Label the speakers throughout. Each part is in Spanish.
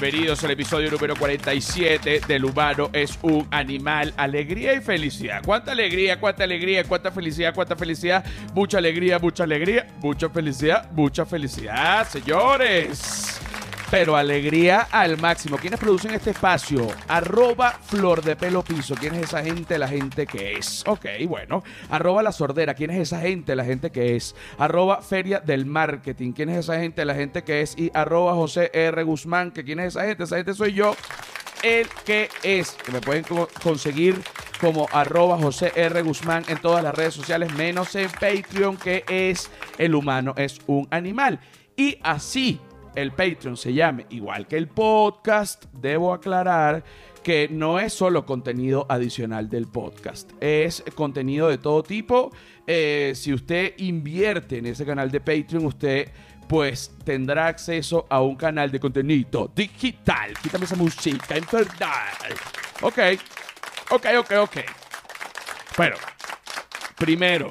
Speaker 1: Bienvenidos al episodio número 47 del humano es un animal, alegría y felicidad. ¿Cuánta alegría, cuánta alegría, cuánta felicidad, cuánta felicidad? Mucha alegría, mucha alegría, mucha felicidad, mucha felicidad, señores. Pero alegría al máximo. ¿Quiénes producen este espacio? Arroba Flor de Pelo Piso. ¿Quién es esa gente? La gente que es. Ok, bueno. Arroba La Sordera. ¿Quién es esa gente? La gente que es. Arroba Feria del Marketing. ¿Quién es esa gente? La gente que es. Y arroba José R. Guzmán. ¿Que ¿Quién es esa gente? Esa gente soy yo. El que es. Que me pueden co- conseguir como arroba José R. Guzmán en todas las redes sociales, menos en Patreon, que es El humano es un animal. Y así el Patreon se llame igual que el podcast, debo aclarar que no es solo contenido adicional del podcast, es contenido de todo tipo. Eh, si usted invierte en ese canal de Patreon, usted pues tendrá acceso a un canal de contenido digital. Quítame esa música infernal. Ok, ok, ok, ok. Bueno, primero,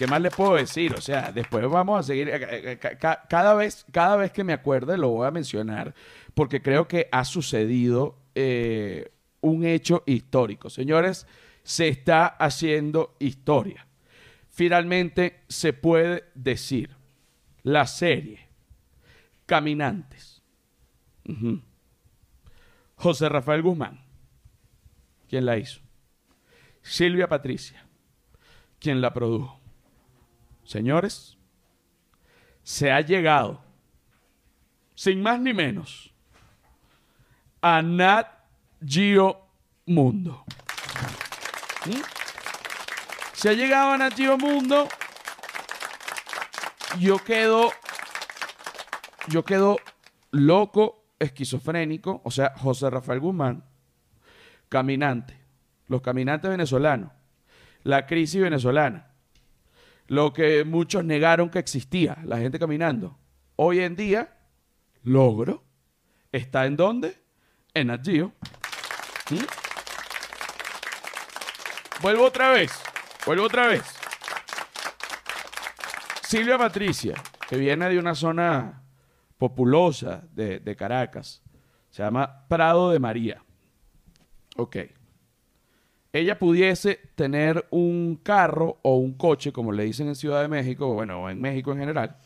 Speaker 1: ¿qué más le puedo decir? O sea, después vamos a seguir. eh, eh, ca- ca- Cada vez, cada vez que me acuerde lo voy a mencionar porque creo que ha sucedido eh, un hecho histórico. Señores, se está haciendo historia. Finalmente se puede decir la serie Caminantes. José Rafael Guzmán. ¿Quién la hizo? Silvia Patricia, quien la produjo. Señores, se ha llegado, sin más ni menos, a Nat Geo Mundo. ¿Mm? Se ha llegado a Nat Geo Mundo. Yo quedo, yo quedo loco, esquizofrénico, o sea, José Rafael Guzmán, caminante, los caminantes venezolanos, la crisis venezolana, lo que muchos negaron que existía, la gente caminando. Hoy en día, logro, está en dónde? En Nat. Vuelvo otra vez, vuelvo otra vez. Silvia Patricia, que viene de una zona populosa de, de Caracas, se llama Prado de María. Ok. Ella pudiese tener un carro o un coche, como le dicen en Ciudad de México, bueno, en México en general,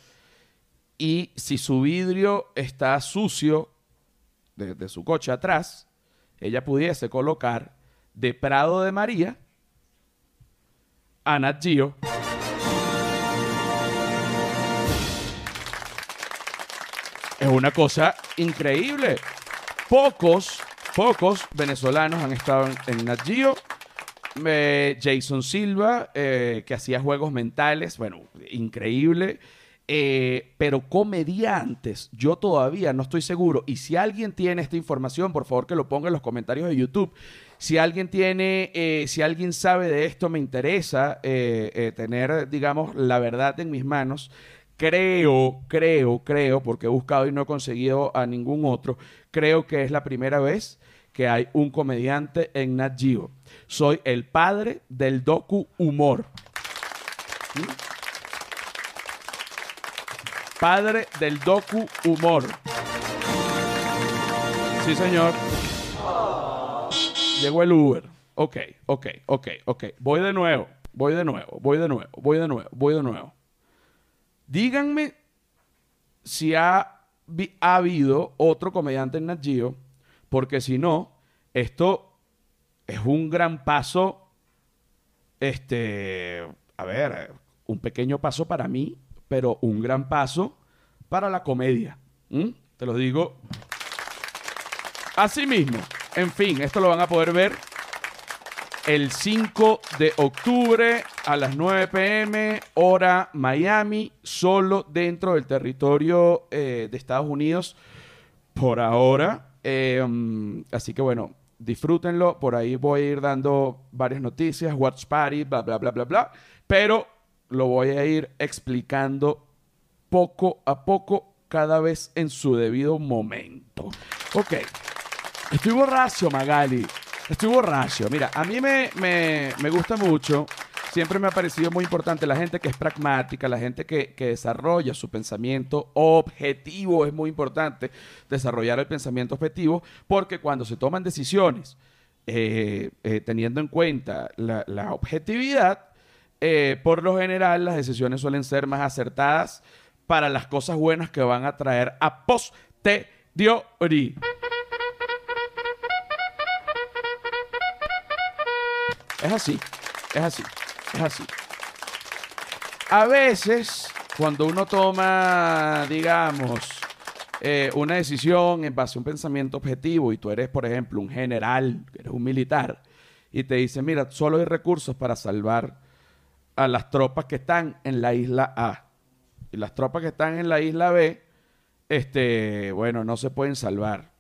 Speaker 1: y si su vidrio está sucio de, de su coche atrás, ella pudiese colocar de Prado de María a Nat Geo. Es una cosa increíble. Pocos, pocos venezolanos han estado en, en Nat. Jason Silva, eh, que hacía juegos mentales, bueno, increíble. Eh, pero comediantes, yo todavía no estoy seguro. Y si alguien tiene esta información, por favor que lo ponga en los comentarios de YouTube. Si alguien tiene, eh, si alguien sabe de esto, me interesa tener, digamos, la verdad en mis manos. Creo, creo, creo, porque he buscado y no he conseguido a ningún otro. Creo que es la primera vez que hay un comediante en Nat Geo. Soy el padre del docu humor. ¿Mm? Padre del docu humor. Sí, señor. Llegó el Uber. Ok, ok, ok, ok. Voy de nuevo, voy de nuevo, voy de nuevo, voy de nuevo, voy de nuevo. Díganme si ha, habido otro comediante en Nat Geo, porque si no, esto es un gran paso, este, a ver, un pequeño paso para mí, pero un gran paso para la comedia. Te lo digo así mismo. En fin, esto lo van a poder ver el 5 de octubre a las 9 pm, hora Miami, solo dentro del territorio eh, de Estados Unidos por ahora. Eh, mm, así que bueno, disfrútenlo. Por ahí voy a ir dando varias noticias, Watch Party, bla, bla, bla, bla, bla. Pero lo voy a ir explicando poco a poco, cada vez en su debido momento. Ok. Estoy borracho, Magali. Estoy borracho. Mira, a mí me, me, me gusta mucho siempre me ha parecido muy importante la gente que es pragmática, la gente que, que desarrolla su pensamiento objetivo. Es muy importante desarrollar el pensamiento objetivo porque cuando se toman decisiones eh, eh, teniendo en cuenta la, objetividad, eh, por lo general las decisiones suelen ser más acertadas para las cosas buenas que van a traer a posteriori. Es así, es así, así. A veces, cuando uno toma, digamos, eh, una decisión en base a un pensamiento objetivo y tú eres, por ejemplo, un general, eres un militar, y te dicen, mira, solo hay recursos para salvar a las tropas que están en la isla A. Y las tropas que están en la isla B, este, bueno, no se pueden salvar.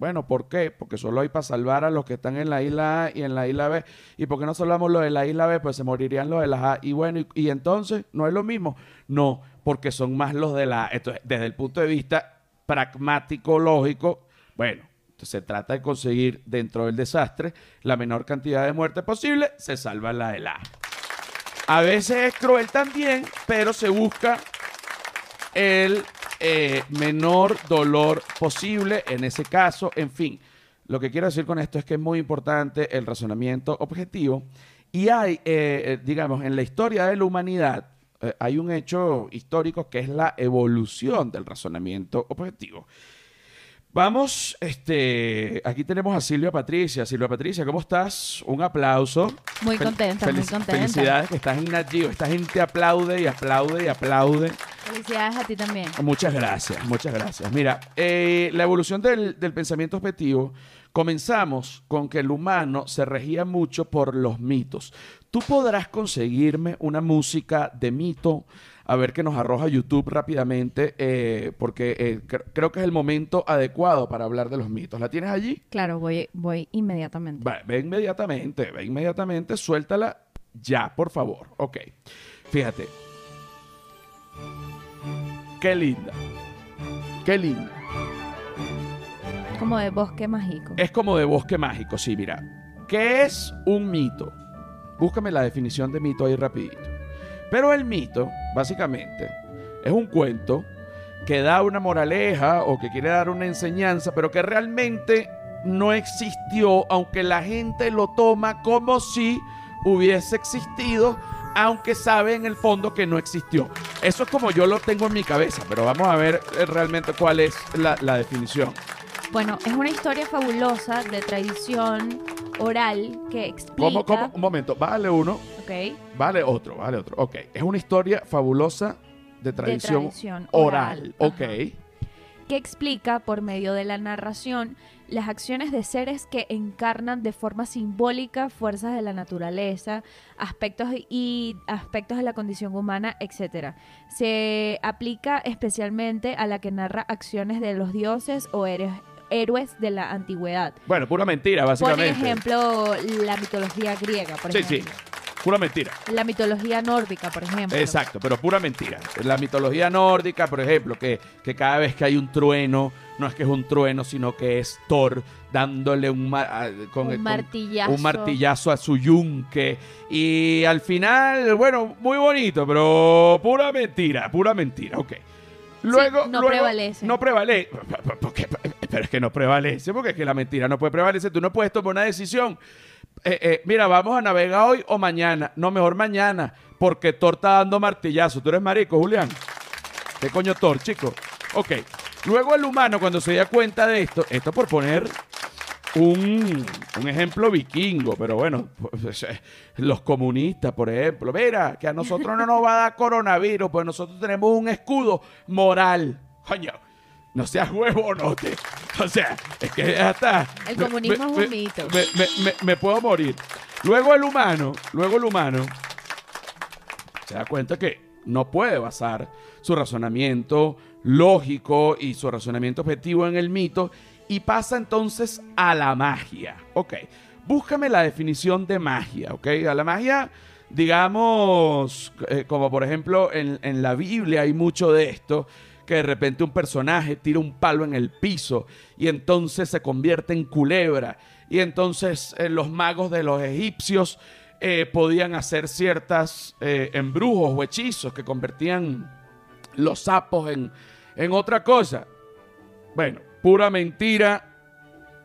Speaker 1: Bueno, ¿por qué? Porque solo hay para salvar a los que están en la isla A y en la isla B. ¿Y por qué no salvamos los de la isla B? Pues se morirían los de la A. Y bueno, y, y entonces, ¿no es lo mismo? No, porque son más los de la A. Entonces, desde el punto de vista pragmático, lógico, bueno, se trata de conseguir dentro del desastre la menor cantidad de muertes posible, se salva la de la A. A veces es cruel también, pero se busca el eh, menor dolor posible en ese caso. En fin, lo que quiero decir con esto es que es muy importante el razonamiento objetivo. Y hay, eh, eh, digamos, en la historia de la humanidad, hay un hecho histórico que es la evolución del razonamiento objetivo. Vamos, este, aquí tenemos a Silvia Patricia. Silvia Patricia, ¿cómo estás? Un aplauso.
Speaker 2: Muy
Speaker 1: Fel-
Speaker 2: contenta, muy contenta.
Speaker 1: Felicidades que estás en Nat Geo. Esta gente aplaude y aplaude y aplaude.
Speaker 2: Felicidades a ti también.
Speaker 1: Muchas gracias, muchas gracias. Mira, eh, la evolución del, del pensamiento objetivo, comenzamos con que el humano se regía mucho por los mitos. Tú podrás conseguirme una música de mito, a ver qué nos arroja YouTube rápidamente, eh, porque eh, cre- creo que es el momento adecuado para hablar de los mitos. ¿La tienes allí?
Speaker 2: Claro, voy, voy inmediatamente.
Speaker 1: Va, ve inmediatamente, ve inmediatamente, suéltala ya, por favor. Ok, fíjate. Qué linda. Qué linda.
Speaker 2: Como de bosque mágico.
Speaker 1: Es como de bosque mágico, sí, mira. ¿Qué es un mito? Búscame la definición de mito ahí rapidito. Pero el mito, básicamente, es un cuento que da una moraleja o que quiere dar una enseñanza, pero que realmente no existió, aunque la gente lo toma como si hubiese existido, aunque sabe en el fondo que no existió. Eso es como yo lo tengo en mi cabeza, pero vamos a ver eh, realmente cuál es la, la definición.
Speaker 2: Bueno, es una historia fabulosa de tradición oral que explica.
Speaker 1: ¿Cómo, cómo? Un momento, vale uno,
Speaker 2: Ok.
Speaker 1: vale otro, vale otro. Ok, es una historia fabulosa de tradición,
Speaker 2: tradición
Speaker 1: oral.
Speaker 2: oral,
Speaker 1: Ok,
Speaker 2: que explica por medio de la narración las acciones de seres que encarnan de forma simbólica fuerzas de la naturaleza, aspectos y aspectos de la condición humana, etc. Se aplica especialmente a la que narra acciones de los dioses o héroes, héroes de la antigüedad.
Speaker 1: bueno, pura mentira,
Speaker 2: Por
Speaker 1: básicamente.
Speaker 2: ejemplo, la mitología griega, por
Speaker 1: sí, sí,
Speaker 2: ejemplo.
Speaker 1: Pura mentira.
Speaker 2: La mitología nórdica, por ejemplo.
Speaker 1: Exacto, pero pura mentira. La mitología nórdica, por ejemplo, que, que cada vez que hay un trueno, no es que es un trueno, sino que es Thor dándole un, ma- a- con,
Speaker 2: Un
Speaker 1: con-
Speaker 2: martillazo.
Speaker 1: un martillazo a su yunque. Y al final, bueno, muy bonito, pero pura mentira, pura mentira, ok. Luego,
Speaker 2: no
Speaker 1: luego-
Speaker 2: prevalece.
Speaker 1: No prevalece. Porque- Pero es que no prevalece, porque es que la mentira no puede prevalecer. Tú no puedes tomar una decisión. Eh, eh, mira, vamos a navegar hoy o mañana. No, mejor mañana, porque Thor está dando martillazo. ¿Tú eres marico, Julián? ¿Qué coño Thor, chico? Ok. Luego el humano, cuando se da cuenta de esto, esto por poner un, un ejemplo vikingo, pero bueno, pues, eh, los comunistas, por ejemplo, mira, que a nosotros no nos va a dar coronavirus, pues nosotros tenemos un escudo moral. Coño, no seas huevo, no te. O sea, es que ya está.
Speaker 2: El
Speaker 1: Me-
Speaker 2: comunismo
Speaker 1: me-
Speaker 2: es un mito.
Speaker 1: Me puedo morir. Luego el humano, luego el humano se da cuenta que no puede basar su razonamiento lógico y su razonamiento objetivo en el mito y pasa entonces a la magia. Ok, búscame la definición de magia, ok. A la magia, digamos, eh, como por ejemplo en, en la Biblia hay mucho de esto, que de repente un personaje tira un palo en el piso y entonces se convierte en culebra. Y entonces eh, los magos de los egipcios eh, podían hacer ciertas eh, embrujos o hechizos que convertían los sapos en, en otra cosa. Bueno, pura mentira,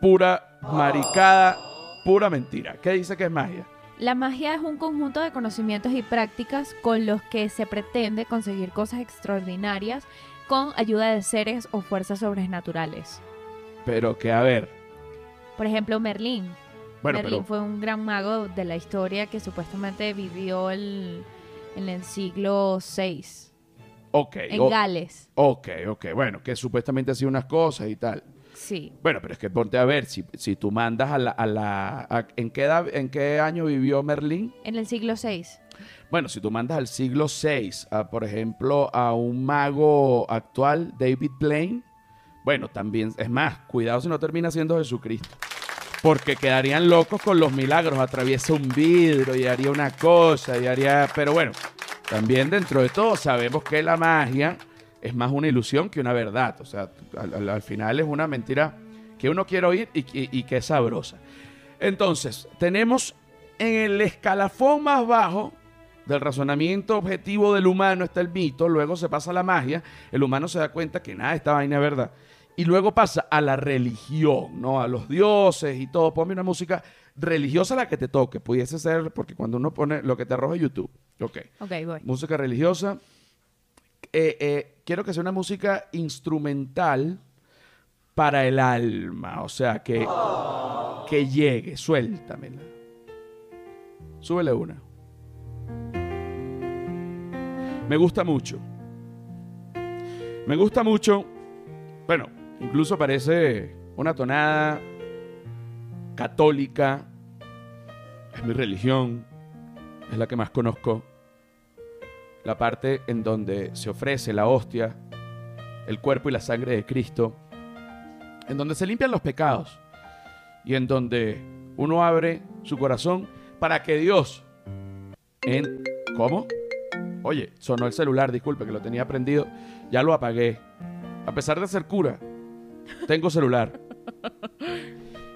Speaker 1: pura maricada, pura mentira. ¿Qué dice que es magia?
Speaker 2: La magia es un conjunto de conocimientos y prácticas con los que se pretende conseguir cosas extraordinarias con ayuda de seres o fuerzas sobrenaturales.
Speaker 1: Pero que, a ver,
Speaker 2: Por ejemplo, Merlín.
Speaker 1: bueno,
Speaker 2: Merlín
Speaker 1: pero
Speaker 2: fue un gran mago de la historia que supuestamente vivió el- en el siglo VI
Speaker 1: ok,
Speaker 2: en
Speaker 1: o-
Speaker 2: Gales.
Speaker 1: ok, ok, bueno, que supuestamente hacía unas cosas y tal.
Speaker 2: Sí.
Speaker 1: Bueno, pero es que ponte a ver, si, si tú mandas a la... A la a- ¿en, qué edad- ¿En qué año vivió Merlín?
Speaker 2: En el siglo VI.
Speaker 1: Bueno, si tú mandas al siglo VI, por ejemplo, a un mago actual, David Blaine, bueno, también, es más, cuidado si no termina siendo Jesucristo. Porque quedarían locos con los milagros, atraviesa un vidrio y haría una cosa y haría... Pero bueno, también dentro de todo sabemos que la magia es más una ilusión que una verdad. O sea, al, al- al final es una mentira que uno quiere oír y que es sabrosa. Entonces, tenemos en el escalafón más bajo del razonamiento objetivo del humano está el mito, luego se pasa a la magia, el humano se da cuenta que nada, esta vaina es verdad. Y luego pasa a la religión, ¿no? A los dioses y todo. Ponme una música religiosa la que te toque. Pudiese ser, porque cuando uno pone lo que te arroja YouTube. Ok.
Speaker 2: Ok, voy.
Speaker 1: Música religiosa. Eh, eh, quiero que sea una música instrumental para el alma. O sea, que, que llegue. Suéltamela. Súbele una. Me gusta mucho. Me gusta mucho. Bueno, incluso parece una tonada católica. Es mi religión. Es la que más conozco la parte en donde se ofrece la hostia, el cuerpo y la sangre de Cristo, en donde se limpian los pecados y en donde uno abre su corazón para que Dios en ¿cómo? Oye, sonó el celular, disculpe que lo tenía prendido, ya lo apagué. A pesar de ser cura, tengo celular.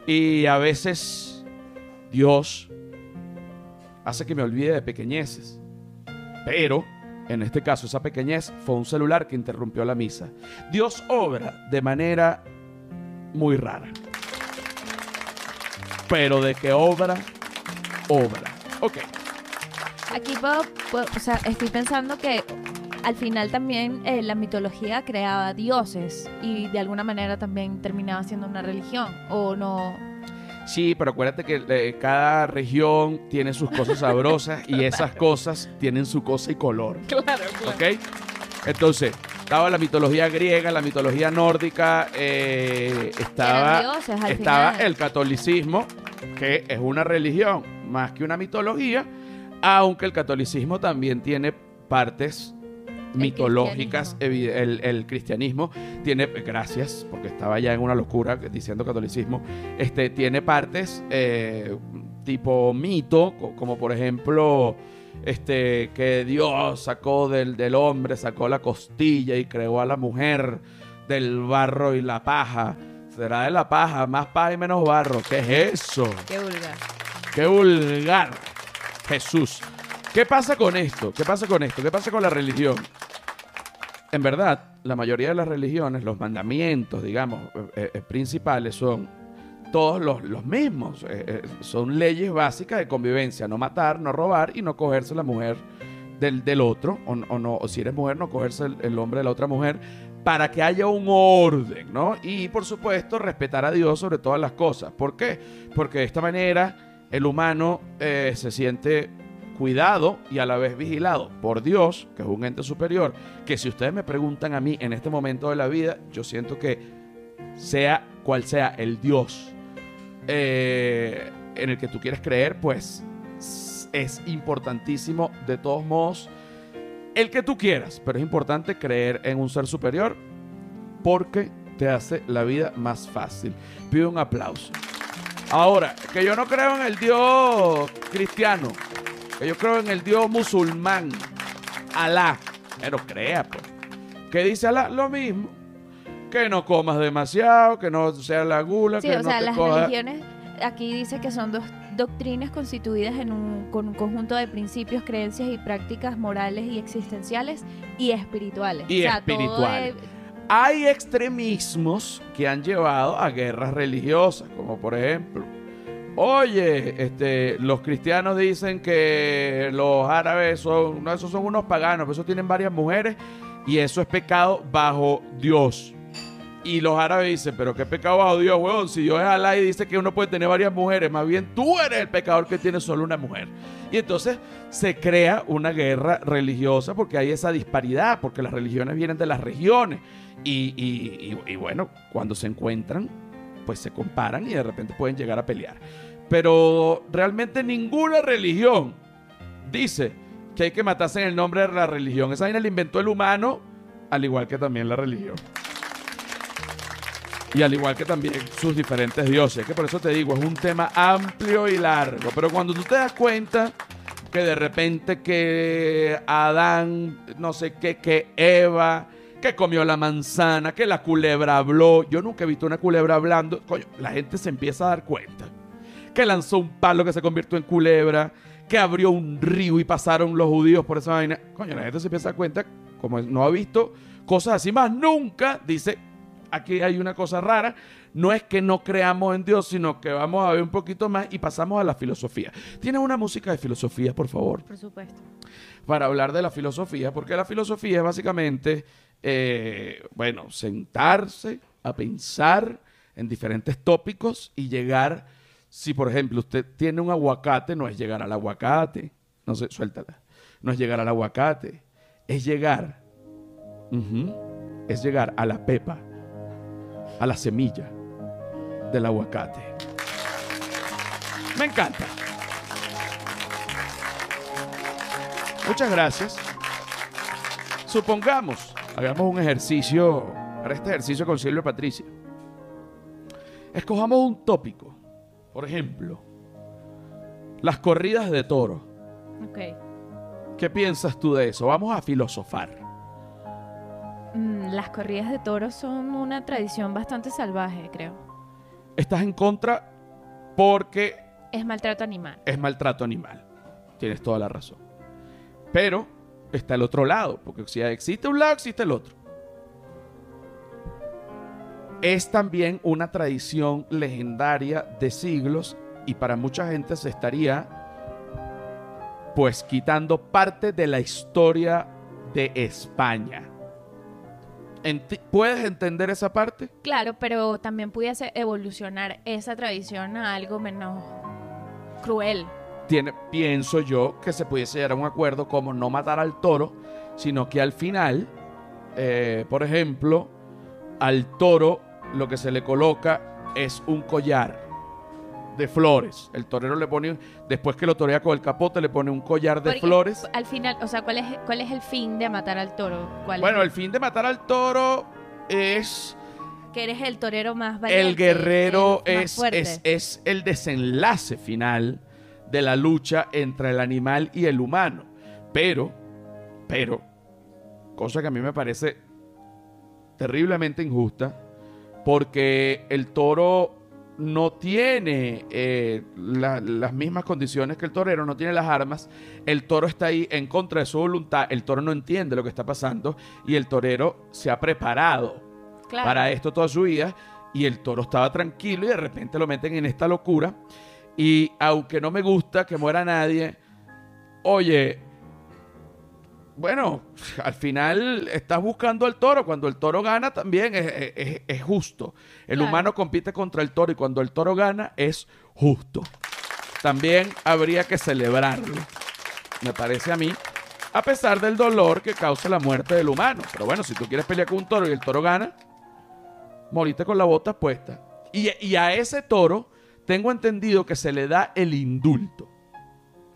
Speaker 1: Y a veces Dios hace que me olvide de pequeñeces. Pero, en este caso, esa pequeñez fue un celular que interrumpió la misa. Dios obra de manera muy rara. Pero de que obra, obra. Ok.
Speaker 2: Aquí puedo, puedo- o sea, estoy pensando que al final también eh, la mitología creaba dioses y de alguna manera también terminaba siendo una religión, o no.
Speaker 1: Sí, pero acuérdate que eh, cada región tiene sus cosas sabrosas y esas cosas tienen su cosa y color.
Speaker 2: Claro,
Speaker 1: ¿Ok? Entonces, estaba la mitología griega, la mitología nórdica, eh, estaba,
Speaker 2: dioses
Speaker 1: estaba
Speaker 2: final.
Speaker 1: el catolicismo, que es una religión más que una mitología, aunque el catolicismo también tiene partes mitológicas, el, el cristianismo tiene, gracias, porque estaba ya en una locura diciendo catolicismo, este, tiene partes eh, tipo mito, co- como por ejemplo este, que Dios sacó del, del hombre, sacó la costilla y creó a la mujer del barro y la paja. Será de la paja, más paja y menos barro. ¿Qué es eso?
Speaker 2: Qué vulgar.
Speaker 1: ¡Qué vulgar! Jesús. ¿Qué pasa con esto? ¿Qué pasa con esto? ¿Qué pasa con la religión? En verdad, la mayoría de las religiones, los mandamientos, digamos, eh, eh, principales son todos los, los mismos. Eh, son leyes básicas de convivencia. No matar, no robar y no cogerse la mujer del, del otro. O, o no, o si eres mujer, no cogerse el, el hombre de la otra mujer. Para que haya un orden, ¿no? Y por supuesto, respetar a Dios sobre todas las cosas. ¿Por qué? Porque de esta manera el humano eh, se siente cuidado y a la vez vigilado por Dios, que es un ente superior, que si ustedes me preguntan a mí en este momento de la vida, yo siento que sea cual sea el Dios eh, en el que tú quieres creer, pues es importantísimo de todos modos el que tú quieras, pero es importante creer en un ser superior porque te hace la vida más fácil. Pido un aplauso. Ahora, que yo no creo en el Dios cristiano, que yo creo en el Dios musulmán, Alá, pero crea, pues. ¿Qué dice Alá? Lo mismo. Que no comas demasiado, que no sea la gula,
Speaker 2: Sí,
Speaker 1: que
Speaker 2: o
Speaker 1: no
Speaker 2: sea,
Speaker 1: te
Speaker 2: las
Speaker 1: coja-
Speaker 2: religiones, aquí dice que son dos, doctrinas constituidas en un, con un conjunto de principios, creencias y prácticas morales y existenciales y espirituales.
Speaker 1: Y
Speaker 2: O sea, todo
Speaker 1: espirituales. Hay extremismos que han llevado a guerras religiosas, como por ejemplo, oye, este, los cristianos dicen que los árabes son, no, esos son unos paganos, pero esos tienen varias mujeres y eso es pecado bajo Dios. Y los árabes dicen, pero qué pecado bajo Dios, weón. Si Dios es Alá y dice que uno puede tener varias mujeres, más bien tú eres el pecador que tiene solo una mujer. Y entonces se crea una guerra religiosa porque hay esa disparidad, porque las religiones vienen de las regiones. Y, y- bueno, cuando se encuentran, pues se comparan y de repente pueden llegar a pelear. Pero realmente ninguna religión dice que hay que matarse en el nombre de la religión. Esa vaina la inventó el humano, al igual que también la religión. Y al igual que también sus diferentes dioses. Que por eso te digo, es un tema amplio y largo. Pero cuando tú te das cuenta que de repente que Adán, no sé qué, que Eva, que comió la manzana, que la culebra habló. Yo nunca he visto una culebra hablando. Coño, la gente se empieza a dar cuenta. Que lanzó un palo que se convirtió en culebra. Que abrió un río y pasaron los judíos por esa vaina. Coño, la gente se empieza a dar cuenta, como no ha visto cosas así más nunca, dice, aquí hay una cosa rara. No es que no creamos en Dios, sino que vamos a ver un poquito más y pasamos a la filosofía. ¿Tienes una música de filosofía, por favor?
Speaker 2: Por supuesto.
Speaker 1: para hablar de la filosofía, porque la filosofía es básicamente, eh, bueno, sentarse a pensar en diferentes tópicos y llegar, si por ejemplo usted tiene un aguacate, no es llegar al aguacate, no sé, suéltala, no es llegar al aguacate, es llegar, es llegar a la pepa, a la semilla del aguacate. Me encanta. Muchas gracias. Supongamos, hagamos un ejercicio, para este ejercicio con Silvia Patricia. Escojamos un tópico. Por ejemplo, las corridas de toro.
Speaker 2: Ok.
Speaker 1: ¿Qué piensas tú de eso? Vamos a filosofar.
Speaker 2: Mm, las corridas de toros son una tradición bastante salvaje, creo.
Speaker 1: Estás en contra porque
Speaker 2: Es maltrato animal.
Speaker 1: es maltrato animal. Tienes toda la razón. Pero está el otro lado, porque si existe un lado, existe el otro. Es también una tradición legendaria de siglos y para mucha gente se estaría pues quitando parte de la historia de España. ¿Puedes entender esa parte?
Speaker 2: Claro, pero también pudiese evolucionar esa tradición a algo menos cruel.
Speaker 1: Tiene, pienso yo que se pudiese llegar a un acuerdo como no matar al toro, sino que al final, eh, por ejemplo, al toro lo que se le coloca es un collar de flores. El torero le pone, después que lo torea con el capote, le pone un collar de
Speaker 2: Porque,
Speaker 1: flores.
Speaker 2: Al final, o sea, ¿cuál es, cuál es el fin de matar al toro? ¿Cuál
Speaker 1: Bueno,
Speaker 2: es?
Speaker 1: el fin de matar al toro es
Speaker 2: que eres el torero más valiente.
Speaker 1: el guerrero
Speaker 2: el más
Speaker 1: es, es, es el desenlace final de la lucha entre el animal y el humano. Pero, pero, cosa que a mí me parece terriblemente injusta, porque el toro no tiene eh, la- las mismas condiciones que el torero, no tiene las armas, el toro está ahí en contra de su voluntad, el toro no entiende lo que está pasando y el torero se ha preparado
Speaker 2: Claro.
Speaker 1: para esto toda su vida y el toro estaba tranquilo y de repente lo meten en esta locura y aunque no me gusta que muera nadie, oye, bueno, al final estás buscando al toro, cuando el toro gana también es, es- es justo. El
Speaker 2: Claro.
Speaker 1: humano compite contra el toro y cuando el toro gana es justo. También habría que celebrarlo, me parece a mí, a pesar del dolor que causa la muerte del humano. Pero bueno, si tú quieres pelear con un toro y el toro gana, moriste con la bota puesta. Y, y a ese toro tengo entendido que se le da el indulto.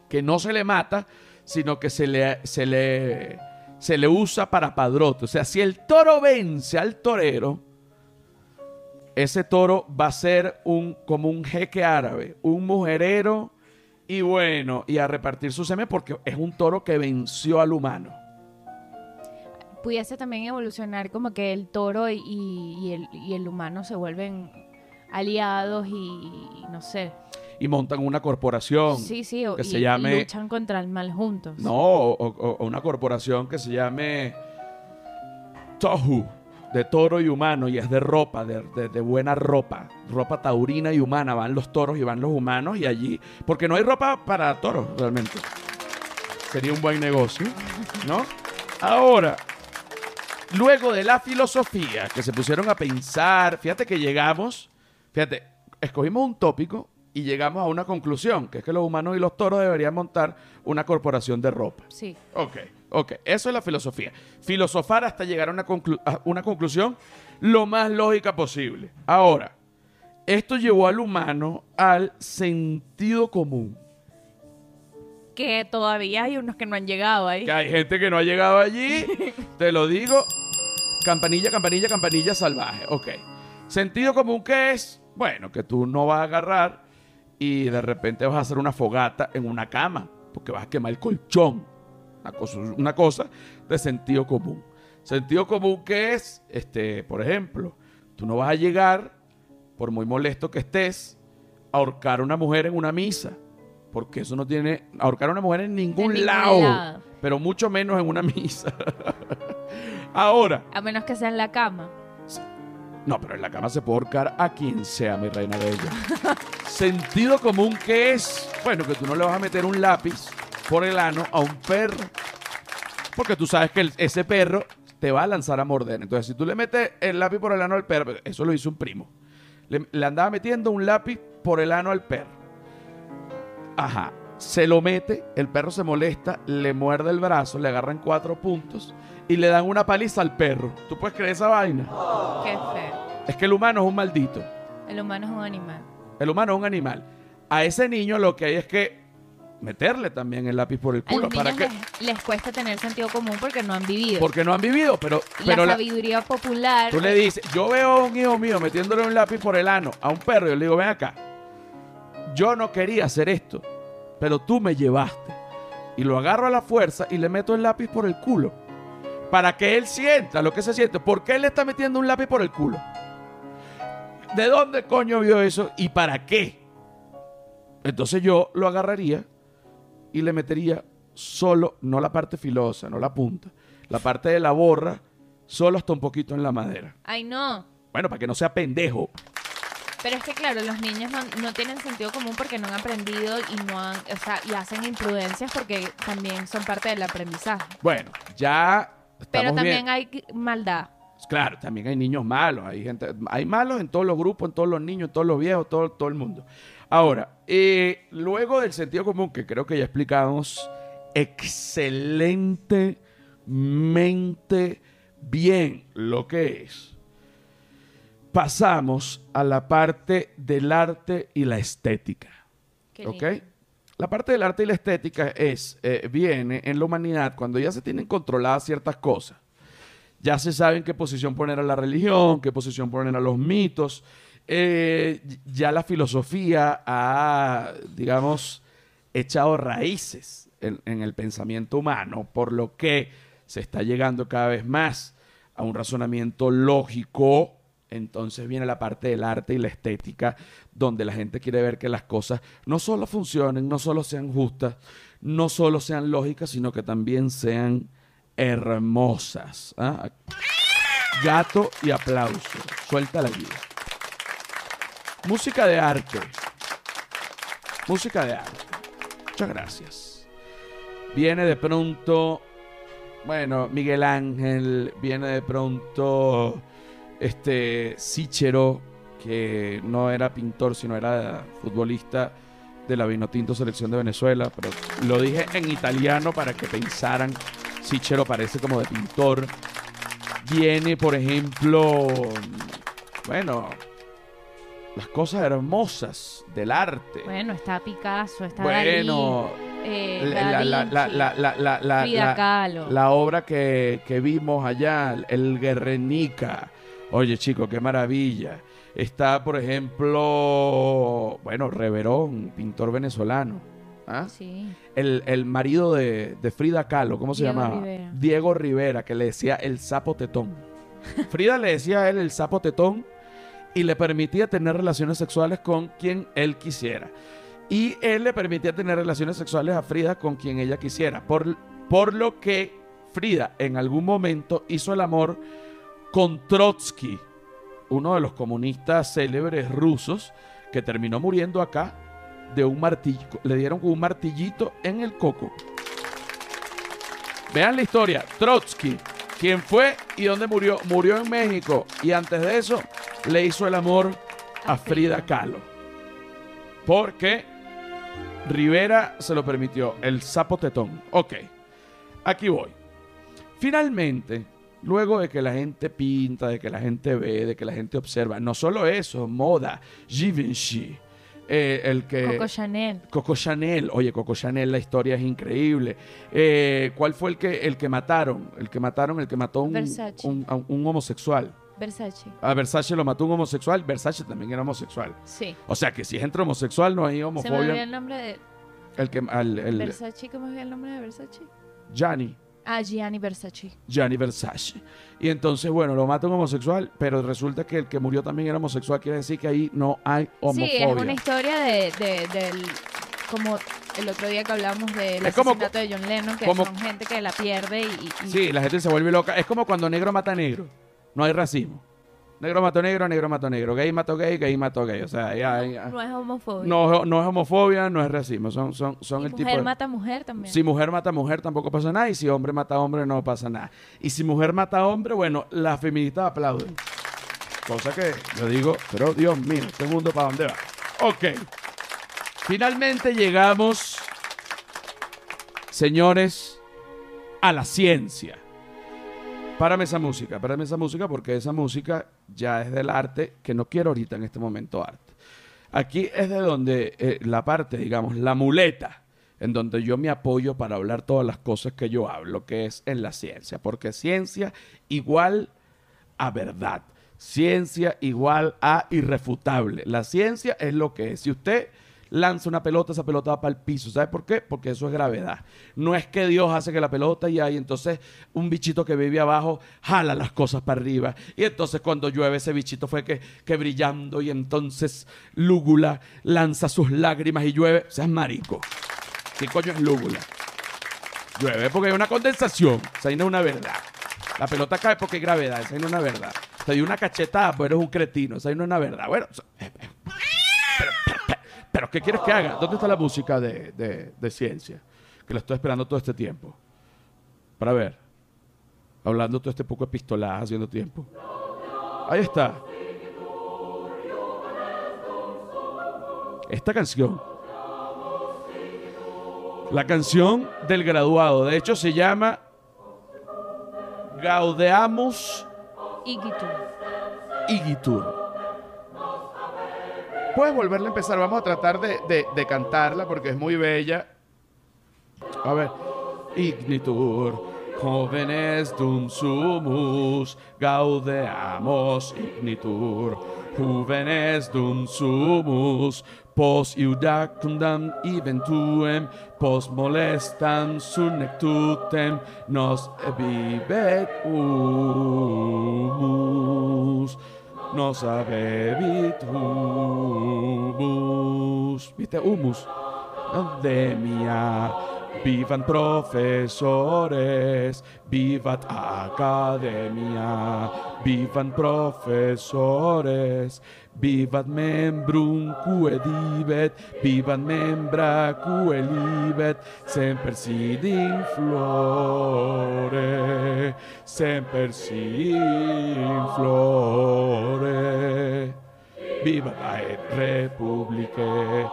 Speaker 1: Que no se le mata, sino que se le, se le, se le usa para padrote. O sea, si el toro vence al torero, ese toro va a ser un, como un jeque árabe, un mujerero y bueno, y a repartir su semen porque es un toro que venció al humano.
Speaker 2: Pudiese también evolucionar como que el toro y, el, y el humano se vuelven aliados y, no sé.
Speaker 1: y montan una corporación.
Speaker 2: Sí, sí, o-
Speaker 1: que
Speaker 2: y,
Speaker 1: se
Speaker 2: y
Speaker 1: llame-
Speaker 2: luchan contra el mal juntos.
Speaker 1: No, o, o- o una corporación que se llame Tohu, de toro y humano, y es de ropa, de, de- de buena ropa, ropa taurina y humana. Van los toros y van los humanos, y allí, porque no hay ropa para toros realmente. Sería un buen negocio, ¿no? Ahora, luego de la filosofía, que se pusieron a pensar, fíjate que llegamos, fíjate, escogimos un tópico y llegamos a una conclusión, que es que los humanos y los toros deberían montar una corporación de ropa.
Speaker 2: Sí.
Speaker 1: Ok, ok, eso es la filosofía. Filosofar hasta llegar a una, conclu- a una conclusión lo más lógica posible. Ahora, esto llevó al humano al sentido común.
Speaker 2: Que todavía hay unos que no han llegado ahí.
Speaker 1: Que hay gente que no ha llegado allí, te lo digo. Campanilla, campanilla, campanilla salvaje. Ok. Sentido común que es, bueno, que tú no vas a agarrar y de repente vas a hacer una fogata en una cama, porque vas a quemar el colchón. Una cosa, una cosa de sentido común. Sentido común que es, este, por ejemplo, tú no vas a llegar, por muy molesto que estés, a ahorcar a una mujer en una misa. Porque eso no tiene. Ahorcar a una mujer en ningún,
Speaker 2: En ningún
Speaker 1: lado,
Speaker 2: lado.
Speaker 1: Pero mucho menos en una misa. Ahora,
Speaker 2: A menos que sea en la cama.
Speaker 1: No, pero en la cama se puede ahorcar a quien sea, mi reina bella. Sentido común que es, bueno, que tú no le vas a meter un lápiz por el ano a un perro. Porque tú sabes que ese perro te va a lanzar a morder. Entonces, si tú le metes el lápiz por el ano al perro, eso lo hizo un primo. Le, le andaba metiendo un lápiz por el ano al perro. Ajá. Se lo mete, el perro se molesta, le muerde el brazo, le agarran cuatro puntos y le dan una paliza al perro. ¿Tú puedes creer esa vaina?
Speaker 2: Qué feo.
Speaker 1: Es que el humano es un maldito.
Speaker 2: El humano es un animal.
Speaker 1: El humano es un animal. A ese niño lo que hay es que meterle también el lápiz por el
Speaker 2: A
Speaker 1: culo.
Speaker 2: los
Speaker 1: ¿Para qué?
Speaker 2: les, les cuesta tener sentido común porque no han vivido.
Speaker 1: Porque no han vivido, pero
Speaker 2: la- sabiduría popular.
Speaker 1: tú le dices, yo veo a un hijo mío metiéndole un lápiz por el ano a un perro y yo le digo, ven acá, yo no quería hacer esto, pero tú me llevaste. Y lo agarro a la fuerza y le meto el lápiz por el culo. Para que él sienta lo que se siente. ¿Por qué él le está metiendo un lápiz por el culo? ¿De dónde coño vio eso y para qué? Entonces yo lo agarraría y le metería solo, no la parte filosa, no la punta, la parte de la borra, solo hasta un poquito en la madera.
Speaker 2: Ay, no.
Speaker 1: Bueno, para que no sea pendejo.
Speaker 2: Pero es que, claro, los niños no, no tienen sentido común porque no han aprendido y no han, o sea, y hacen imprudencias porque también son parte del aprendizaje.
Speaker 1: Bueno, ya
Speaker 2: Pero también
Speaker 1: bien.
Speaker 2: hay maldad.
Speaker 1: Claro, también hay niños malos, hay gente, hay malos en todos los grupos, en todos los niños, en todos los viejos, todo, todo el mundo. Ahora, eh, luego del sentido común, que creo que ya explicamos excelentemente bien lo que es, pasamos a la parte del arte y la estética. ¿Ok? La parte del arte y la estética es, eh, viene en la humanidad cuando ya se tienen controladas ciertas cosas. Ya se sabe en qué posición poner a la religión, qué posición poner a los mitos. Eh, ya la filosofía ha, digamos, echado raíces en, en el pensamiento humano, por lo que se está llegando cada vez más a un razonamiento lógico. Entonces viene la parte del arte y la estética, donde la gente quiere ver que las cosas no solo funcionen, no solo sean justas, no solo sean lógicas, sino que también sean hermosas. ¿ah? Gato y aplauso. Suelta la vida. Música de arte. Música de arte. Muchas gracias. Viene de pronto, bueno, Miguel Ángel, viene de pronto este Sichero, que no era pintor, sino era futbolista de la Vinotinto Selección de Venezuela, pero lo dije en italiano para que pensaran, Sichero parece como de pintor. Viene, por ejemplo, bueno, las cosas hermosas del arte.
Speaker 2: Bueno, está Picasso, está
Speaker 1: Bueno,
Speaker 2: Dalí, eh, Frida
Speaker 1: la obra que, que vimos allá, el Guerrenica. Oye, chico, qué maravilla. Está, por ejemplo, bueno, Reverón, pintor venezolano. ¿Ah?
Speaker 2: Sí.
Speaker 1: El, el marido de, de Frida Kahlo, ¿cómo se
Speaker 2: Diego
Speaker 1: llamaba?
Speaker 2: Rivera.
Speaker 1: Diego Rivera, que le decía el sapo tetón. Frida le decía a él el sapo tetón y le permitía tener relaciones sexuales con quien él quisiera. Y él le permitía tener relaciones sexuales a Frida con quien ella quisiera. Por, por lo que Frida en algún momento hizo el amor con Trotsky, uno de los comunistas célebres rusos, que terminó muriendo acá de un martillo. Le dieron un martillito en el coco. Vean la historia. Trotsky, ¿quién fue y dónde murió? Murió en México. Y antes de eso, le hizo el amor a Frida Kahlo. Porque Rivera se lo permitió. El sapo tetón. Ok. Aquí voy. Finalmente, luego de que la gente pinta, de que la gente ve, de que la gente observa, no solo eso, moda, Givenchy, eh, el que...
Speaker 2: Coco Chanel.
Speaker 1: Coco Chanel, oye, Coco Chanel, la historia es increíble. Eh, ¿Cuál fue el que, el que mataron? El que mataron, el que mató un, a un homosexual.
Speaker 2: Versace.
Speaker 1: A Versace lo mató un homosexual, Versace también era homosexual.
Speaker 2: Sí.
Speaker 1: O sea que si es entre homosexual no hay
Speaker 2: Se me olvidó
Speaker 1: homofobia.
Speaker 2: el nombre de
Speaker 1: El que, al- el,
Speaker 2: Versace. ¿Cómo es el nombre de Versace?
Speaker 1: Gianni,
Speaker 2: Ah, Gianni Versace.
Speaker 1: Gianni Versace. Y entonces, bueno, lo mata un homosexual, pero resulta que el que murió también era homosexual, quiere decir que ahí no hay homofobia.
Speaker 2: Sí, es una historia de, de- del... Como el otro día que hablamos del
Speaker 1: Es como-
Speaker 2: asesinato de John Lennon, que
Speaker 1: como-
Speaker 2: son gente que la pierde y... y- y-
Speaker 1: Sí, la gente se vuelve loca. Es como cuando negro mata negro. No hay racismo. Negro mató negro, negro mató negro. Gay mató gay, gay mató gay. O sea, ya- ya-
Speaker 2: No es homofobia.
Speaker 1: no, no es homofobia, no es racismo. Son, son, son
Speaker 2: Y
Speaker 1: el tipo
Speaker 2: mujer mata mujer también.
Speaker 1: Si mujer mata mujer tampoco pasa nada. Y si hombre mata hombre no pasa nada. Y si mujer mata hombre, bueno, las feministas aplauden. Cosa que yo digo, pero Dios mío, este mundo para dónde va. Ok. Finalmente llegamos, señores, a la ciencia. Párame esa música, párame esa música porque esa música ya es del arte que no quiero ahorita en este momento arte. Aquí es de donde eh, la parte, digamos, la muleta, en donde yo me apoyo para hablar todas las cosas que yo hablo, que es en la ciencia, porque ciencia igual a verdad, ciencia igual a irrefutable. La ciencia es lo que es. Si usted lanza una pelota, esa pelota va para el piso. ¿Sabe por qué? Porque eso es gravedad. No es que Dios hace que la pelota y ahí entonces un bichito que vive abajo jala las cosas para arriba. Y entonces cuando llueve ese bichito fue que, que brillando y entonces Lúgula lanza sus lágrimas y llueve. Seas marico. ¿Qué coño es Lúgula? Llueve porque hay una condensación. Esa ahí no es una verdad. La pelota cae porque hay gravedad. Esa no es una verdad. Te dio una cachetada, pues eres un cretino. Esa no es una verdad. Bueno, pero, pero, ¿qué quieres que haga? ¿Dónde está la música de, de- de ciencia? Que la estoy esperando todo este tiempo. Para ver. Hablando todo este poco epistolaje, haciendo tiempo. Ahí está. Esta canción. La canción del graduado. De hecho, se llama Gaudeamus
Speaker 2: Iquitu.
Speaker 1: Igitur. Puedes volverla a empezar. Vamos a tratar de, de- cantarla porque es muy bella. A ver. Ignitur. Jóvenes dum sumus. Gaudeamos ignitur. Jóvenes dum sumus. Pos iudacundam eventuem. Pos molestam sunectutem. Nos vivet humus nos abebit humus. ¿Viste? Humus. Academia. Vivan profesores, vivat academia, vivan profesores, vivat membrum quae divet, vivat membra quae libet, semper sid in flore, semper sid in flore. Vivat aet republicae,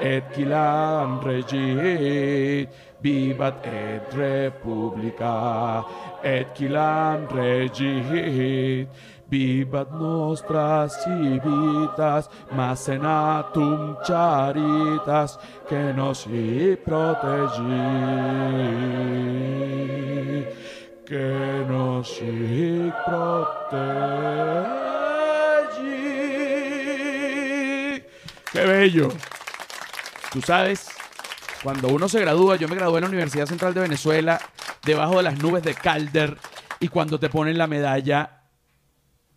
Speaker 1: et quilam regit. Vivat et republica et quilam regit. Vivat nostra civitas, mas senatum charitas, que nos protegi, que nos protegi. ¡Qué bello! Tú sabes, cuando uno se gradúa, yo me gradué en la Universidad Central de Venezuela, debajo de las nubes de Calder, y cuando te ponen la medalla,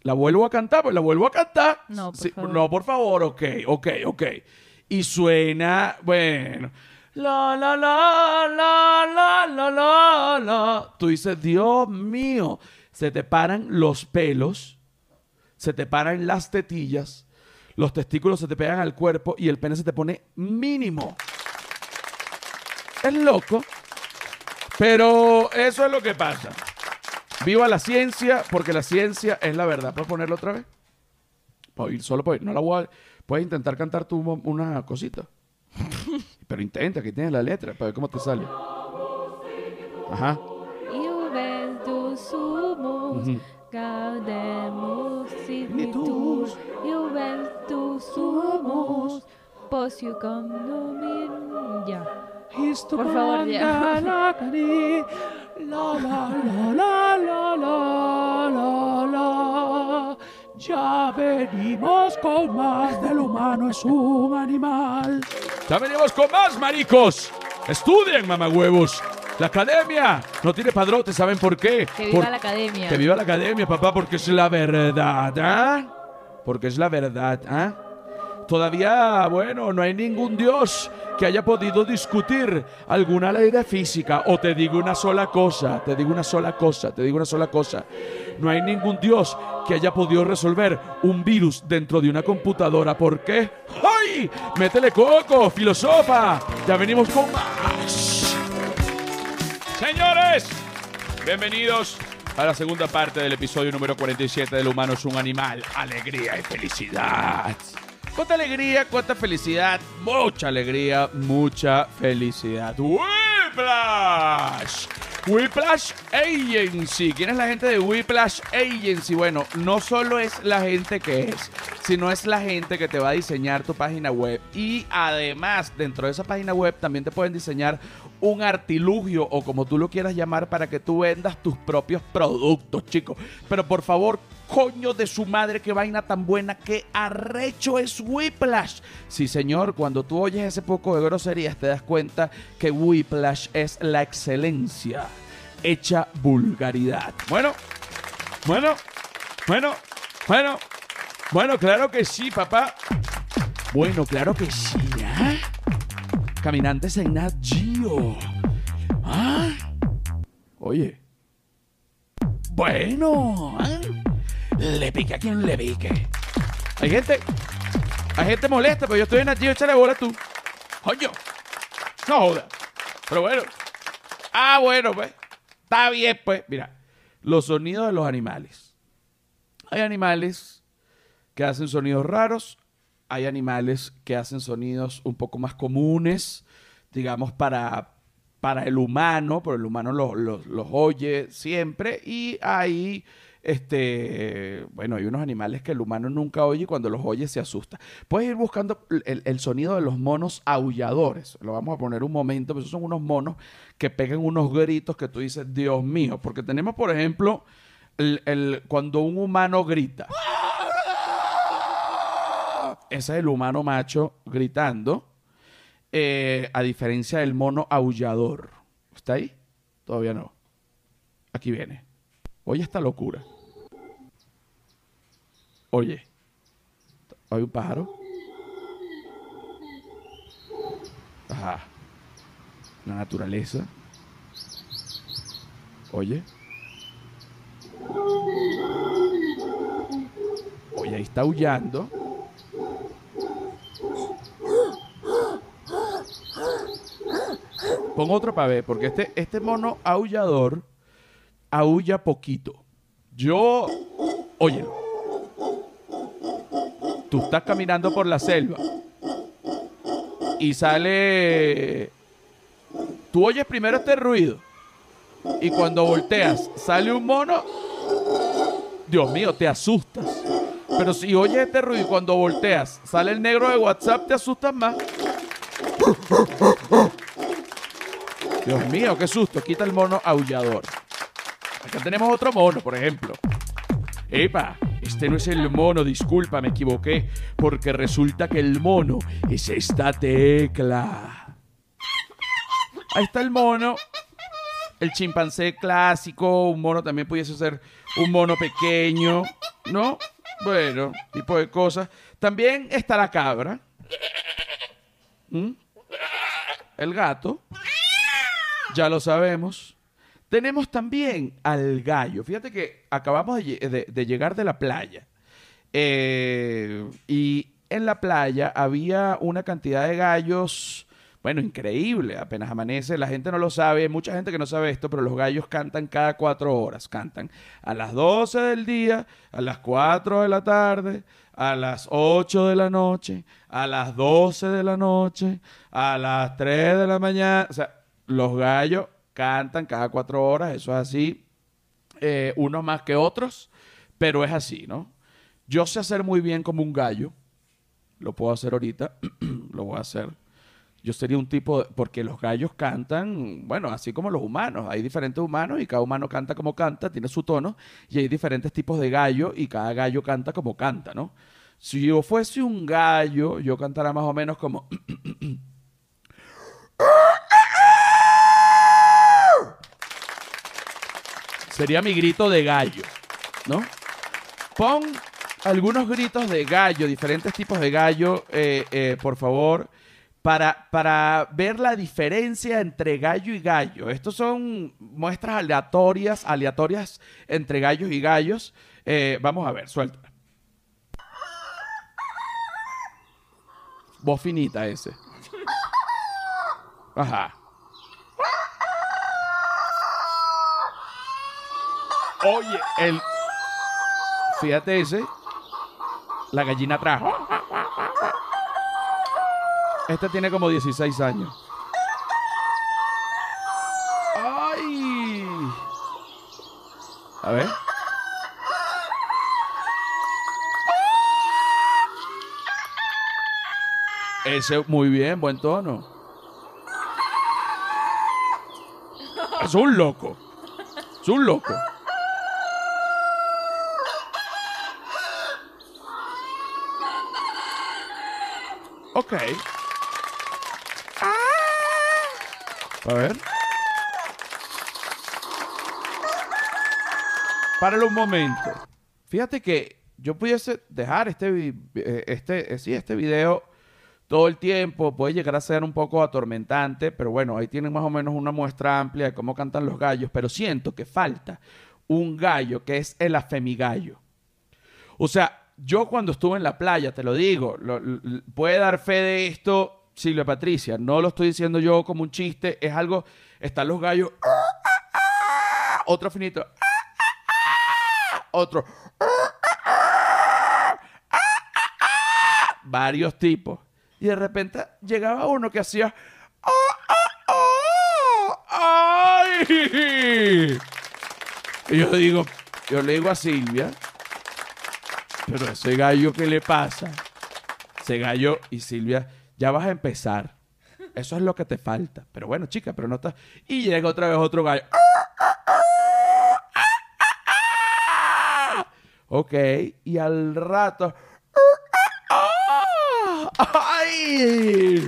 Speaker 1: la vuelvo a cantar, pues la vuelvo a cantar.
Speaker 2: No, por favor.
Speaker 1: No, por favor, ok, ok, ok. Y suena, bueno. La, la, la, la, la, la, la, la. Tú dices, Dios mío, se te paran los pelos, se te paran las tetillas, los testículos se te pegan al cuerpo y el pene se te pone mínimo. Es loco, pero eso es lo que pasa. Viva la ciencia, porque la ciencia es la verdad. ¿Puedes ponerlo otra vez? Puedo ir, solo puedo ir. No la voy a... Puedes intentar cantar tú una cosita. Pero intenta, que tienes la letra, para ver cómo te sale. Ajá.
Speaker 2: Gaudemus. Possium nomin... Ya. Por favor, ya.
Speaker 1: La, la, la, la, la, la, la, la. Ya venimos con más del humano es un animal. Ya venimos con más, maricos. Estudien, mamagüevos. La academia no tiene padrote, ¿saben por qué?
Speaker 2: Que viva
Speaker 1: Por-
Speaker 2: la academia.
Speaker 1: Que viva la academia, papá, porque es la verdad, ¿ah? Porque es la verdad, ¿ah? Todavía, bueno, no hay ningún Dios que haya podido discutir alguna ley de física. O te digo una sola cosa, te digo una sola cosa, te digo una sola cosa. No hay ningún Dios que haya podido resolver un virus dentro de una computadora. ¿Por qué? ¡Ay! ¡Métele coco, filosofa! Ya venimos con más. Señores, bienvenidos a la segunda parte del episodio número 47 del humano es un animal. Alegría y felicidad. ¿Cuánta alegría, cuánta felicidad? Mucha alegría, mucha felicidad. ¡Whiplash! Whiplash Agency. ¿Quién es la gente de Whiplash Agency? Bueno, no solo es la gente que es, sino es la gente que te va a diseñar tu página web. Y además, dentro de esa página web también te pueden diseñar un artilugio o como tú lo quieras llamar para que tú vendas tus propios productos, chicos. Pero por favor, coño de su madre, qué vaina tan buena, qué arrecho es Whiplash. Sí, señor, cuando tú oyes ese poco de groserías te das cuenta que Whiplash es la excelencia hecha vulgaridad. Bueno, bueno, bueno, bueno, bueno, claro que sí, papá. Bueno, claro que sí, ¿ah? Caminantes en Nat. ¿Ah? Oye. Bueno, ¿ah? Le pique a quien le pique. Hay gente, hay gente molesta, pero yo estoy en Geo, échale bola tú. Coño, no joda. Pero bueno. Ah, bueno, pues. Está bien, pues. Mira, los sonidos de los animales. Hay animales que hacen sonidos raros, hay animales que hacen sonidos un poco más comunes, digamos, para, para el humano, pero el humano los, los- los oye siempre, y hay, este, bueno, hay unos animales que el humano nunca oye y cuando los oye se asusta. Puedes ir buscando el, el sonido de los monos aulladores, lo vamos a poner un momento, pero esos son unos monos que pegan unos gritos que tú dices, Dios mío, porque tenemos, por ejemplo, el- el- cuando un humano grita. Ese es el humano macho gritando. eh, a diferencia del mono aullador. ¿Está ahí? Todavía no. Aquí viene. Oye esta locura. Oye. ¿Hay un pájaro? Ajá. La naturaleza. Oye. Oye, ahí está aullando. Pon otro para ver, porque este, este mono aullador aulla poquito. Yo, óyelo. Tú estás caminando por la selva y sale... Tú oyes primero este ruido y cuando volteas sale un mono, Dios mío, te asustas. Pero si oyes este ruido y cuando volteas sale el negro de WhatsApp, te asustas más. Dios mío, qué susto. Quita el mono aullador. Acá tenemos otro mono, por ejemplo. Epa, este no es el mono, disculpa, me equivoqué. Porque resulta que el mono es esta tecla. Ahí está el mono. El chimpancé clásico. Un mono también pudiese ser un mono pequeño. ¿No? Bueno, tipo de cosas. También está la cabra. ¿Mm? El gato. Ya lo sabemos. Tenemos también al gallo. Fíjate que acabamos de, lle- de- de llegar de la playa. Eh, y en la playa había una cantidad de gallos, bueno, increíble. Apenas amanece, la gente no lo sabe, mucha gente que no sabe esto, pero los gallos cantan cada cuatro horas. Cantan a las 12 del día, a las 4 de la tarde, a las 8 de la noche, a las 12 de la noche, a las 3 de la mañana. O sea, los gallos cantan cada cuatro horas, eso es así eh, unos más que otros, pero es así, ¿no? Yo sé hacer muy bien como un gallo, lo puedo hacer ahorita, lo voy a hacer. Yo sería un tipo, de- porque los gallos cantan, bueno, así como los humanos, hay diferentes humanos y cada humano canta como canta, tiene su tono, y hay diferentes tipos de gallo y cada gallo canta como canta, ¿no? Si yo fuese un gallo, yo cantara más o menos como... Sería mi grito de gallo, ¿no? Pon algunos gritos de gallo, diferentes tipos de gallo, eh, eh, por favor, para, para ver la diferencia entre gallo y gallo. Estos son muestras aleatorias, aleatorias entre gallos y gallos. Eh, vamos a ver, suelta. Voz finita ese. Ajá. Oye, el. Fíjate ese. La gallina atrás. Este tiene como 16 años. ¡Ay! A ver. Ese, muy bien, buen tono. Es un loco. Es un loco. Ok. A ver. Páralo un momento. Fíjate que yo pudiese dejar este, eh, este, eh, sí, este video todo el tiempo. Puede llegar a ser un poco atormentante, pero bueno, ahí tienen más o menos una muestra amplia de cómo cantan los gallos. Pero siento que falta un gallo que es el afemigallo. O sea, yo cuando estuve en la playa, te lo digo, lo- puede dar fe de esto Silvia Patricia. No lo estoy diciendo yo como un chiste, es algo. Están los gallos. Otro finito. Otro. Varios tipos. Y de repente llegaba uno que hacía. Y yo digo, yo le digo a Silvia, pero ese gallo, ¿qué le pasa? Ese gallo y Silvia, ya vas a empezar. Eso es lo que te falta. Pero bueno, chica, pero no está. Y llega otra vez otro gallo. Ok, y al rato. ¡Ay!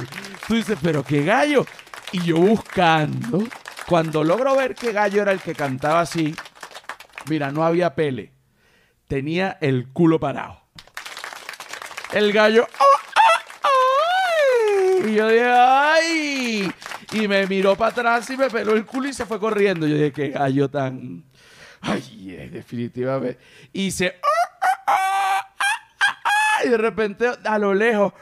Speaker 1: Tú dices, pero qué gallo. Y yo buscando, cuando logro ver qué gallo era el que cantaba así, mira, no había pele. Tenía el culo parado. El gallo. ¡ah, ah, ay! Y yo dije, ¡ay! Y me miró para atrás y me peló el culo y se fue corriendo. Yo dije, qué gallo tan. Ay, eh, definitivamente. Y se. Y de repente, a lo lejos.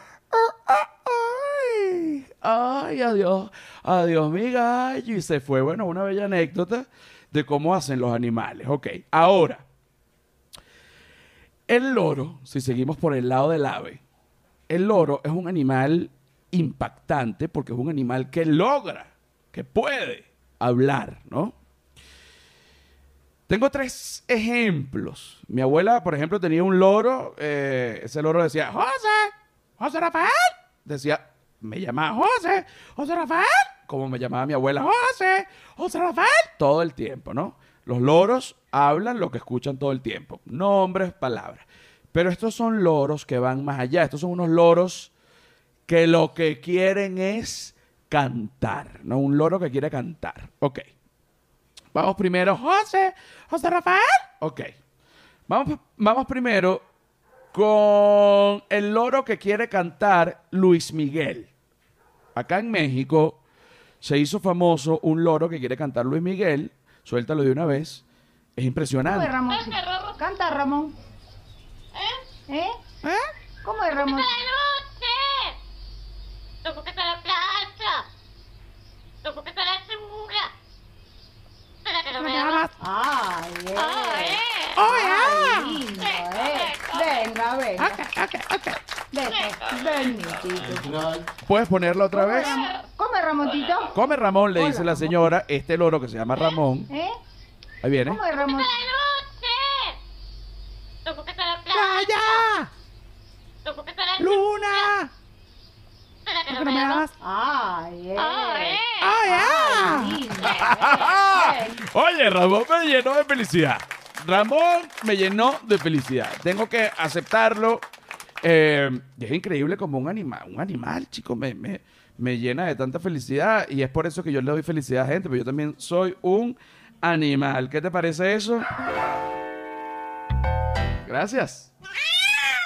Speaker 1: Ay, ay, adiós, adiós, mi gallo. Y se fue, bueno, una bella anécdota de cómo hacen los animales. Ok, ahora. El loro, si seguimos por el lado del ave, el loro es un animal impactante porque es un animal que logra, que puede hablar, ¿no? Tengo tres ejemplos. Mi abuela, por ejemplo, tenía un loro. eh, ese loro decía, José, José Rafael. Decía, me llamaba José, José Rafael. Como me llamaba mi abuela, José, José Rafael. Todo el tiempo, ¿no? Los loros hablan lo que escuchan todo el tiempo. Nombres, palabras. Pero estos son loros que van más allá. Estos son unos loros que lo que quieren es cantar, ¿no? Un loro que quiere cantar. Ok. Vamos primero, José, José Rafael. Ok. Vamos, vamos primero con el loro que quiere cantar Luis Miguel. acá en México se hizo famoso un loro que quiere cantar Luis Miguel. Suéltalo de una vez. Es
Speaker 3: ¿Cómo es,
Speaker 1: impresionante.
Speaker 3: Ramón? Canta, Ramón. ¿Eh?
Speaker 1: ¿Eh?
Speaker 3: ¿Cómo es, Ramón?
Speaker 4: La playa. No porque está la segura. Para que no me hagas.
Speaker 3: Ay, eh.
Speaker 4: Ay,
Speaker 3: Ay, lindo, eh. Venga, venga. Ven, ven, mi tito.
Speaker 1: ¿Puedes ponerla otra vez?
Speaker 3: ¿Cómo es, Ramoncito?
Speaker 1: Come Ramón, le
Speaker 3: Hola,
Speaker 1: dice la
Speaker 3: Ramón.
Speaker 1: señora. Este loro que se llama Ramón.
Speaker 3: ¿Eh?
Speaker 1: Ahí viene.
Speaker 3: ¿Cómo es, Ramón?
Speaker 4: No porque está la playa. No porque está la
Speaker 1: ¡Luna!
Speaker 4: Para que no me hagas.
Speaker 3: Ay, eh.
Speaker 4: Ay,
Speaker 3: Ay, lindo, eh. Ven.
Speaker 1: Oye, Ramón me llenó de felicidad. Ramón me llenó de felicidad. Tengo que aceptarlo. Eh, y es increíble como un animal, un animal, chico, me, me, me llena de tanta felicidad. Y es por eso que yo le doy felicidad a gente, pero yo también soy un animal. ¿Qué te parece eso? Gracias.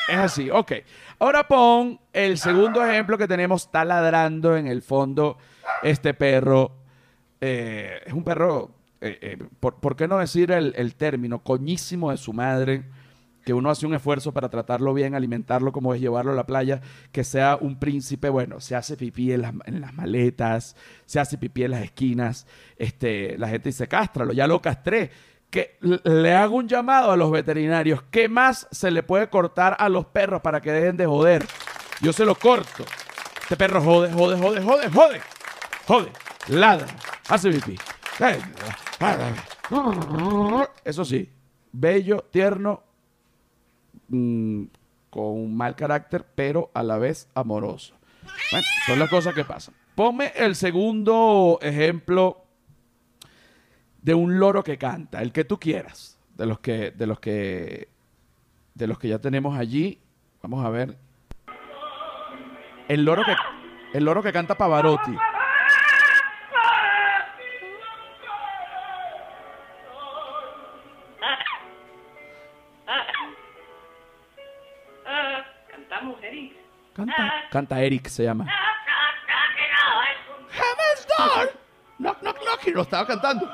Speaker 1: Es así, ok. Ahora pon el segundo ejemplo que tenemos. Está ladrando en el fondo este perro. Eh, es un perro, eh, eh, por, por qué no decir el, el término? Coñísimo de su madre. Que uno hace un esfuerzo para tratarlo bien, alimentarlo como es llevarlo a la playa, que sea un príncipe, bueno, se hace pipí en las, en las maletas, se hace pipí en las esquinas, este, la gente dice, cástralo, ya lo castré. Que le hago un llamado a los veterinarios. ¿Qué más se le puede cortar a los perros para que dejen de joder? Yo se lo corto. Este perro jode, jode, jode, jode, jode. Jode. Ladra. Hace pipí. Eso sí. Bello, tierno, mm, con un mal carácter, pero a la vez amoroso. Son las cosas que pasan. Ponme el segundo ejemplo de un loro que canta, el que tú quieras, de los que, de los que, de los que ya tenemos allí. Vamos a ver. El loro que, el loro que canta Pavarotti. Canta, Eric se llama. Heaven's Door. Knock, knock, knock. Y lo estaba cantando.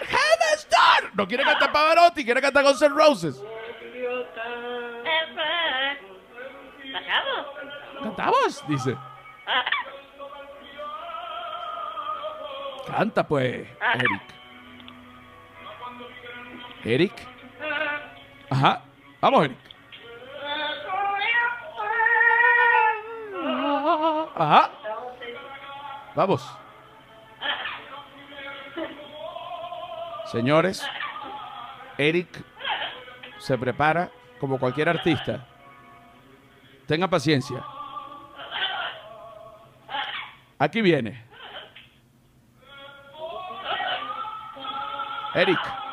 Speaker 1: Heaven's Door. No quiere cantar Pavarotti, quiere cantar Guns N' Roses. ¿Cantamos? Dice. Canta pues, Eric. Eric. Ajá. Vamos, Eric. Ajá. Vamos. Señores, Eric se prepara como cualquier artista. Tenga paciencia. Aquí viene. Eric.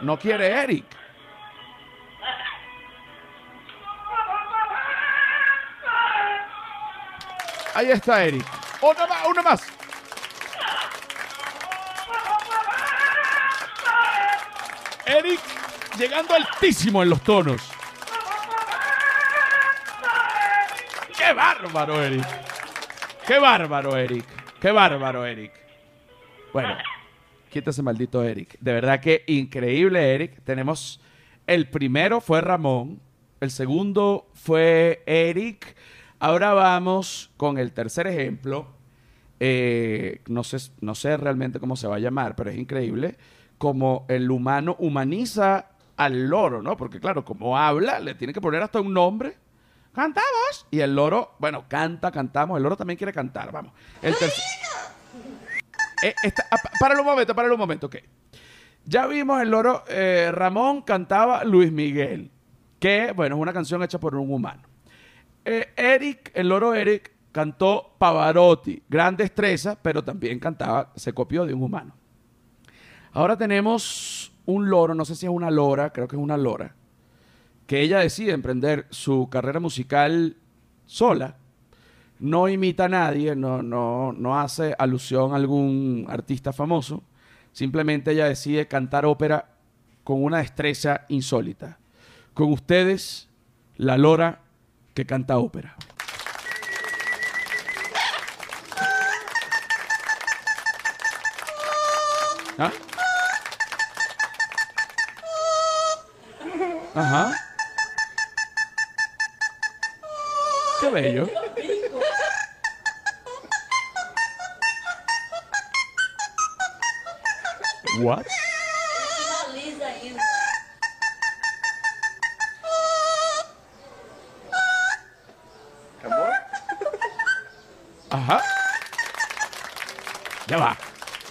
Speaker 1: No quiere Eric. Ahí está Eric. Una más, una más. Eric llegando altísimo en los tonos. ¡Qué bárbaro, Eric! ¡Qué bárbaro, Eric! ¡Qué bárbaro, Eric! Bueno, quítese maldito Eric. De verdad que increíble, Eric. Tenemos el primero fue Ramón, el segundo fue Eric. Ahora vamos con el tercer ejemplo. Eh, no, sé, no sé realmente cómo se va a llamar, pero es increíble como el humano humaniza al loro, ¿no? Porque claro, como habla, le tiene que poner hasta un nombre. Cantamos. Y el loro, bueno, canta, cantamos. El loro también quiere cantar, vamos. El tercer... Eh, ah, pa- páralo un momento, páralo un momento, ok. Ya vimos el loro, eh, Ramón cantaba Luis Miguel, que, bueno, es una canción hecha por un humano. Eh, Eric, el loro Eric, cantó Pavarotti, gran destreza, pero también cantaba, se copió de un humano. Ahora tenemos un loro, no sé si es una lora, creo que es una lora, que ella decide emprender su carrera musical sola. No imita a nadie, no, no, no hace alusión a algún artista famoso. Simplemente ella decide cantar ópera con una destreza insólita. con ustedes, la lora que canta ópera. ¿Ah? Ajá. Qué bello. What? Ajá. Ya va.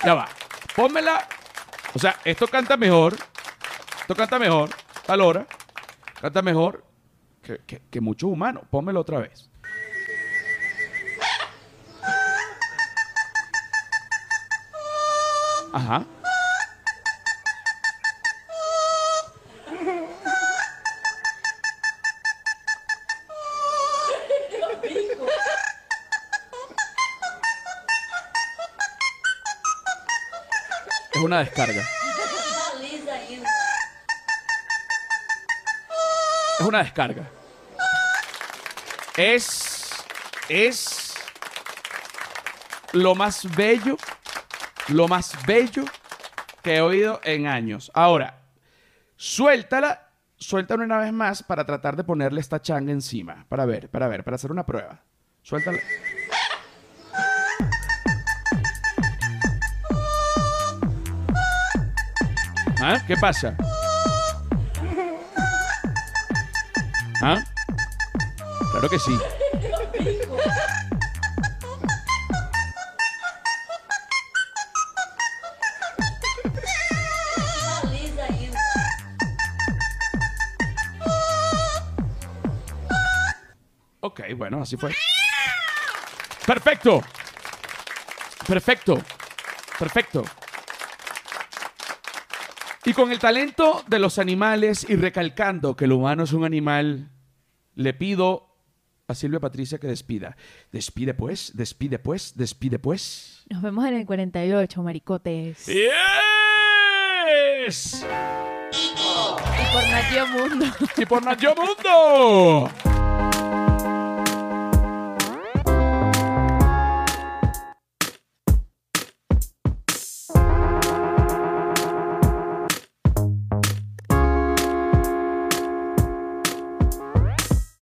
Speaker 1: Ya va. Pónmela. O sea, esto canta mejor. Esto canta mejor. Valora. Canta mejor que, que, que muchos humanos. Pónmelo otra vez. Ajá. Una descarga. Es una descarga. Es. Es. Lo más bello. Lo más bello que he oído en años. Ahora, suéltala. Suéltala una vez más para tratar de ponerle esta changa encima. Para ver, para ver, para hacer una prueba. Suéltala. ¿Ah? ¿Qué pasa? ¿Ah? Claro que sí. Ok, bueno, así fue. Perfecto. Perfecto. Perfecto. Y con el talento de los animales y recalcando que el humano es un animal, le pido a Silvia Patricia que despida. Despide pues, despide pues, despide pues.
Speaker 2: Nos vemos en el 48, maricotes.
Speaker 1: ¡Yes!
Speaker 2: Y por Natio Mundo.
Speaker 1: Y por Nacho Mundo.